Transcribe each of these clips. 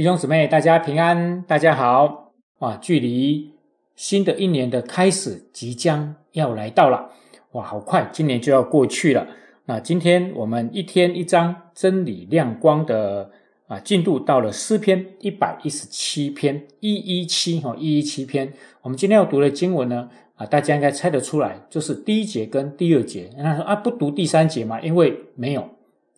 弟兄姊妹，大家平安，大家好啊！距离新的一年的开始即将要来到了，哇，好快，今年就要过去了。那今天我们一天一章真理亮光的啊进度到了诗篇一百一十七篇一一七哈一一七篇，我们今天要读的经文呢啊大家应该猜得出来，就是第一节跟第二节。那说啊不读第三节嘛，因为没有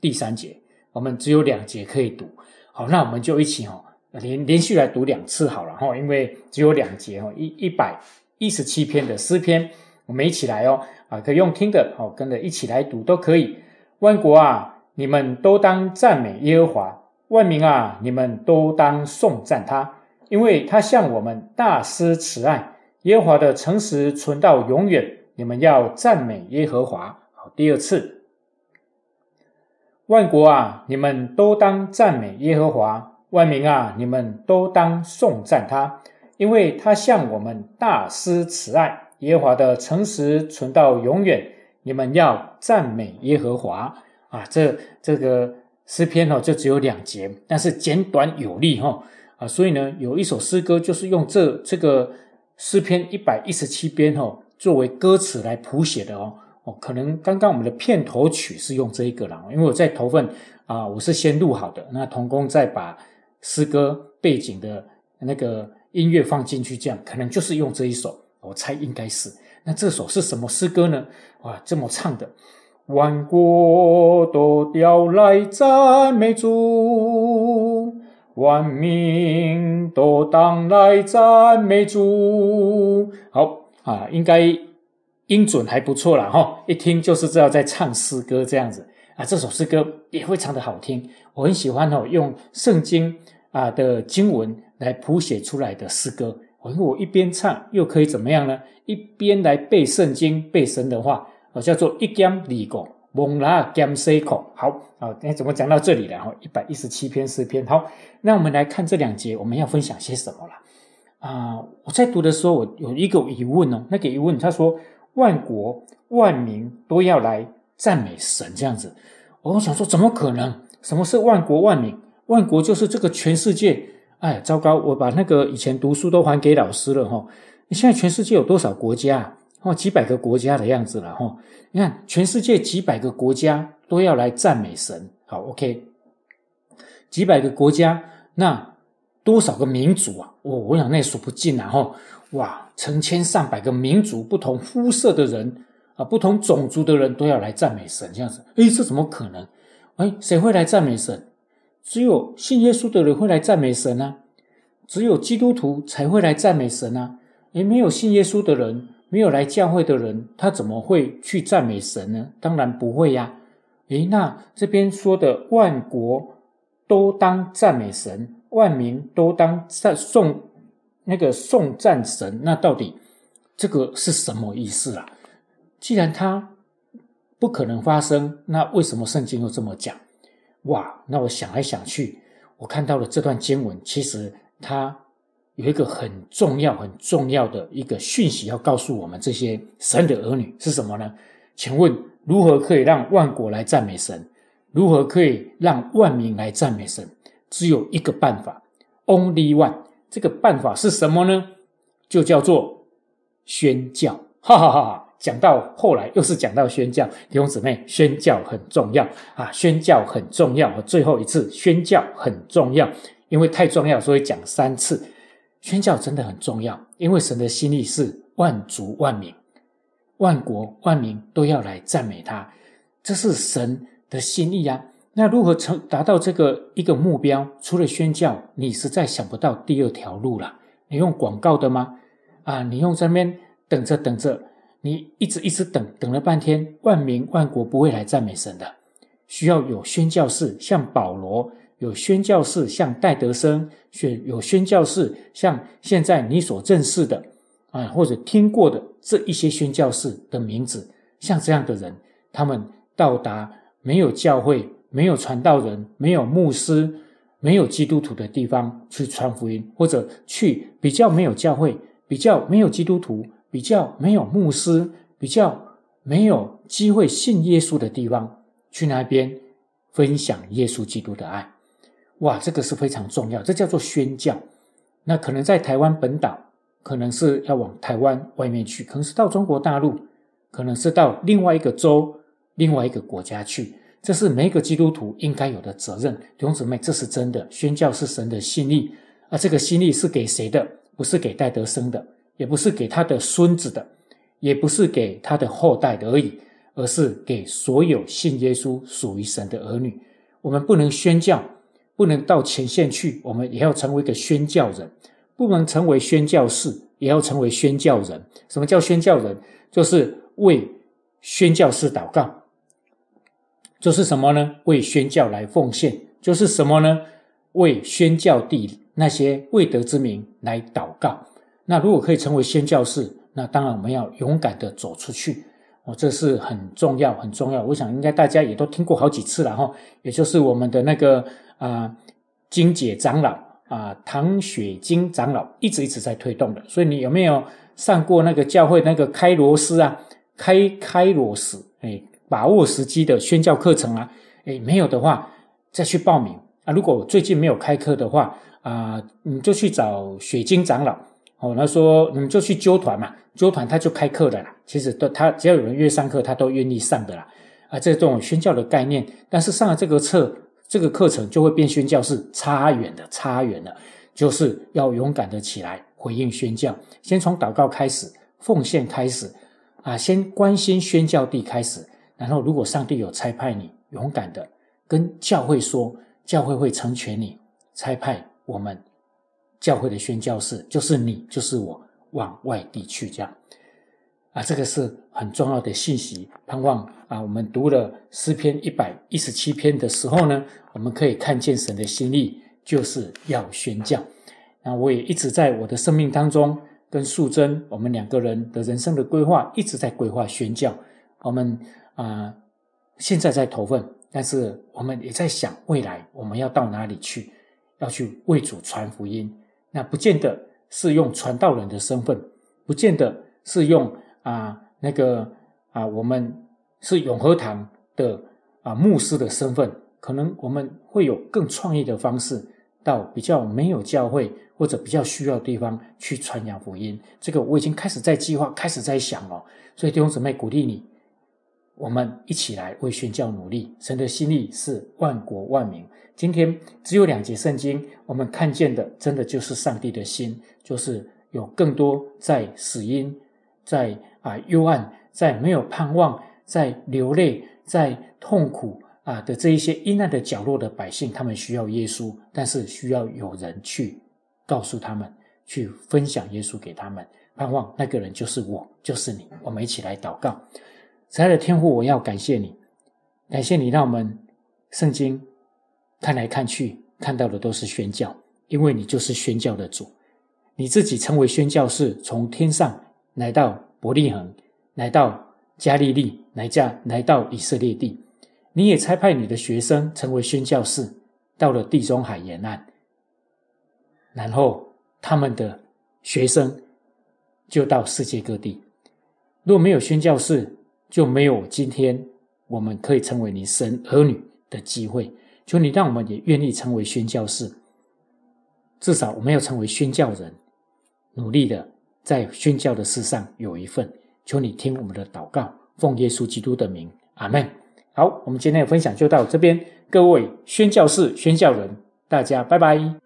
第三节，我们只有两节可以读。好，那我们就一起哦连连续来读两次好了哈，因为只有两节哦一一百一十七篇的诗篇，我们一起来哦。啊，可以用听的，好，跟着一起来读都可以。万国啊，你们都当赞美耶和华；万民啊，你们都当颂赞他，因为他向我们大施慈爱。耶和华的诚实存到永远，你们要赞美耶和华。好，第二次，万国啊，你们都当赞美耶和华；万民啊，你们都当颂赞他，因为他向我们大施慈爱。耶和华的诚实存到永远，你们要赞美耶和华啊！这这个诗篇哦，就只有两节，但是简短有力哈啊！所以呢，有一首诗歌就是用这这个诗篇一百一十七篇哦作为歌词来谱写的哦哦，可能刚刚我们的片头曲是用这一个啦，因为我在头份啊，我是先录好的，那童工再把诗歌背景的那个音乐放进去，这样可能就是用这一首。我猜应该是，那这首是什么诗歌呢？哇，这么唱的，万国都要来赞美主，万民都当来赞美主。好啊，应该音准还不错了哈，一听就是知道在唱诗歌这样子啊。这首诗歌也非常的好听，我很喜欢哦，用圣经啊的经文来谱写出来的诗歌。我我一边唱又可以怎么样呢？一边来背圣经、背神的话，哦，叫做一兼二果，蒙拉兼塞口。好啊，那怎么讲到这里了？哈，一百一十七篇诗篇。好，那我们来看这两节，我们要分享些什么了？啊，我在读的时候，我有一个疑问哦。那个疑问，他说万国万民都要来赞美神，这样子。我想说，怎么可能？什么是万国万民？万国就是这个全世界。哎，糟糕！我把那个以前读书都还给老师了哈。你现在全世界有多少国家？哦，几百个国家的样子了哈。你看，全世界几百个国家都要来赞美神。好，OK，几百个国家，那多少个民族啊？我我想那数不尽啊哈。哇，成千上百个民族，不同肤色的人啊，不同种族的人都要来赞美神，这样子。哎，这怎么可能？哎，谁会来赞美神？只有信耶稣的人会来赞美神啊，只有基督徒才会来赞美神啊。诶，没有信耶稣的人，没有来教会的人，他怎么会去赞美神呢？当然不会呀。诶，那这边说的万国都当赞美神，万民都当赞颂那个颂赞神，那到底这个是什么意思啊？既然它不可能发生，那为什么圣经又这么讲？哇，那我想来想去，我看到了这段经文，其实它有一个很重要、很重要的一个讯息要告诉我们这些神的儿女是什么呢？请问如何可以让万国来赞美神？如何可以让万民来赞美神？只有一个办法，Only one。这个办法是什么呢？就叫做宣教。哈哈哈哈。讲到后来，又是讲到宣教，弟兄姊妹，宣教很重要啊！宣教很重要。最后一次，宣教很重要，因为太重要，所以讲三次。宣教真的很重要，因为神的心意是万族万民、万国万民都要来赞美他，这是神的心意啊！那如何成达到这个一个目标？除了宣教，你实在想不到第二条路了。你用广告的吗？啊，你用这边等着等着。你一直一直等等了半天，万民万国不会来赞美神的。需要有宣教士，像保罗；有宣教士，像戴德生；有宣教士，像现在你所认识的啊，或者听过的这一些宣教士的名字。像这样的人，他们到达没有教会、没有传道人、没有牧师、没有基督徒的地方去传福音，或者去比较没有教会、比较没有基督徒。比较没有牧师，比较没有机会信耶稣的地方，去那边分享耶稣基督的爱。哇，这个是非常重要，这叫做宣教。那可能在台湾本岛，可能是要往台湾外面去；可能是到中国大陆，可能是到另外一个州、另外一个国家去。这是每一个基督徒应该有的责任。弟兄姊妹，这是真的。宣教是神的心意，而这个心意是给谁的？不是给戴德生的，也不是给他的孙子的，也不是给他的后代的而已，而是给所有信耶稣、属于神的儿女。我们不能宣教。不能到前线去，我们也要成为一个宣教人；不能成为宣教士，也要成为宣教人。什么叫宣教人？就是为宣教士祷告，就是什么呢？为宣教来奉献，就是什么呢？为宣教地那些未得之名来祷告。那如果可以成为宣教士，那当然我们要勇敢的走出去。哦，这是很重要，很重要。我想应该大家也都听过好几次了哈，也就是我们的那个。啊，金姐长老啊，唐雪晶长老一直一直在推动的，所以你有没有上过那个教会那个开罗斯啊，开开罗斯哎，把握时机的宣教课程啊？哎，没有的话再去报名啊。如果最近没有开课的话啊，你就去找水晶长老哦。他说你们就去揪团嘛，揪团他就开课的啦。其实都他只要有人约上课，他都愿意上的啦。啊，这种宣教的概念，但是上了这个课。这个课程就会变宣教是，差远的，差远了。就是要勇敢的起来回应宣教，先从祷告开始，奉献开始，啊，先关心宣教地开始。然后，如果上帝有差派你，勇敢的跟教会说，教会会成全你，差派我们教会的宣教士，就是你，就是我，往外地去这样。啊，这个是很重要的信息。盼望啊，我们读了诗篇一百一十七篇的时候呢，我们可以看见神的心意就是要宣教。那我也一直在我的生命当中，跟素贞我们两个人的人生的规划，一直在规划宣教。我们啊，现在在投份，但是我们也在想未来我们要到哪里去，要去为主传福音。那不见得是用传道人的身份，不见得是用。啊，那个啊，我们是永和堂的啊牧师的身份，可能我们会有更创意的方式，到比较没有教会或者比较需要地方去传扬福音。这个我已经开始在计划，开始在想哦。所以弟兄姊妹鼓励你，我们一起来为宣教努力。神的心意是万国万民。今天只有两节圣经，我们看见的真的就是上帝的心，就是有更多在死因在。啊，幽暗，在没有盼望，在流泪，在痛苦啊的这一些阴暗的角落的百姓，他们需要耶稣，但是需要有人去告诉他们，去分享耶稣给他们。盼望那个人就是我，就是你。我们一起来祷告，亲爱的天父，我要感谢你，感谢你让我们圣经看来看去看到的都是宣教，因为你就是宣教的主，你自己成为宣教士，从天上来到。伯利恒来到加利利，来加来到以色列地，你也差派你的学生成为宣教士，到了地中海沿岸，然后他们的学生就到世界各地。若没有宣教士，就没有今天我们可以成为你神儿女的机会。求你让我们也愿意成为宣教士，至少我们要成为宣教人，努力的。在宣教的事上有一份，求你听我们的祷告，奉耶稣基督的名，阿门。好，我们今天的分享就到这边，各位宣教士、宣教人，大家拜拜。